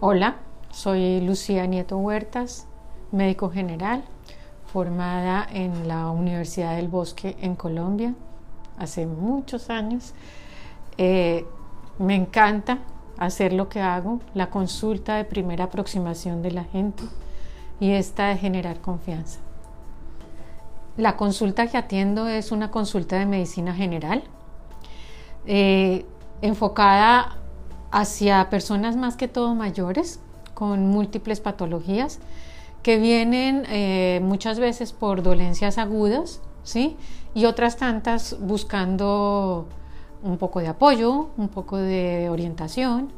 Hola, soy Lucía Nieto Huertas, médico general, formada en la Universidad del Bosque en Colombia hace muchos años. Eh, me encanta hacer lo que hago, la consulta de primera aproximación de la gente y esta de generar confianza. La consulta que atiendo es una consulta de medicina general, eh, enfocada hacia personas más que todo mayores con múltiples patologías que vienen eh, muchas veces por dolencias agudas, ¿sí? Y otras tantas buscando un poco de apoyo, un poco de orientación.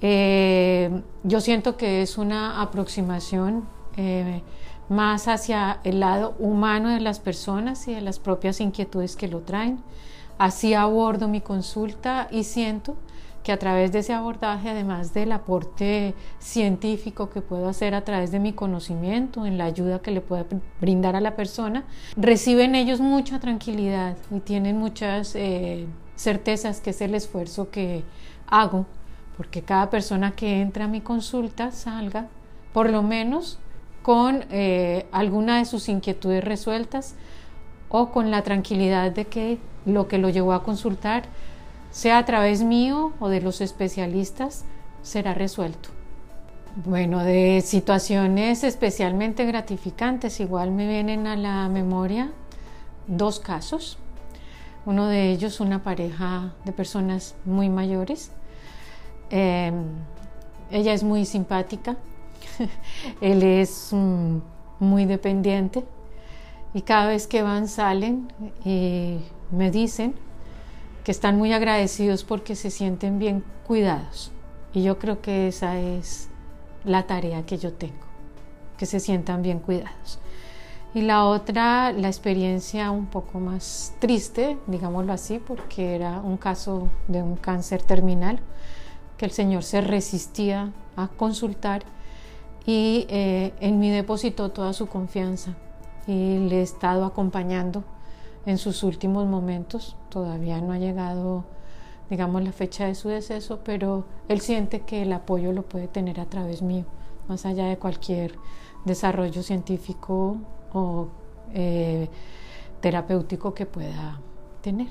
Eh, yo siento que es una aproximación eh, más hacia el lado humano de las personas y de las propias inquietudes que lo traen. Así abordo mi consulta y siento que a través de ese abordaje, además del aporte científico que puedo hacer a través de mi conocimiento, en la ayuda que le puedo brindar a la persona, reciben ellos mucha tranquilidad y tienen muchas eh, certezas que es el esfuerzo que hago, porque cada persona que entra a mi consulta salga por lo menos con eh, alguna de sus inquietudes resueltas o con la tranquilidad de que lo que lo llevó a consultar sea a través mío o de los especialistas, será resuelto. Bueno, de situaciones especialmente gratificantes, igual me vienen a la memoria dos casos. Uno de ellos, una pareja de personas muy mayores. Em, ella es muy simpática, él es mm, muy dependiente y cada vez que van salen y me dicen que están muy agradecidos porque se sienten bien cuidados. Y yo creo que esa es la tarea que yo tengo, que se sientan bien cuidados. Y la otra, la experiencia un poco más triste, digámoslo así, porque era un caso de un cáncer terminal, que el Señor se resistía a consultar y eh, en mí depositó toda su confianza y le he estado acompañando en sus últimos momentos. Todavía no ha llegado, digamos, la fecha de su deceso, pero él siente que el apoyo lo puede tener a través mío, más allá de cualquier desarrollo científico o eh, terapéutico que pueda tener.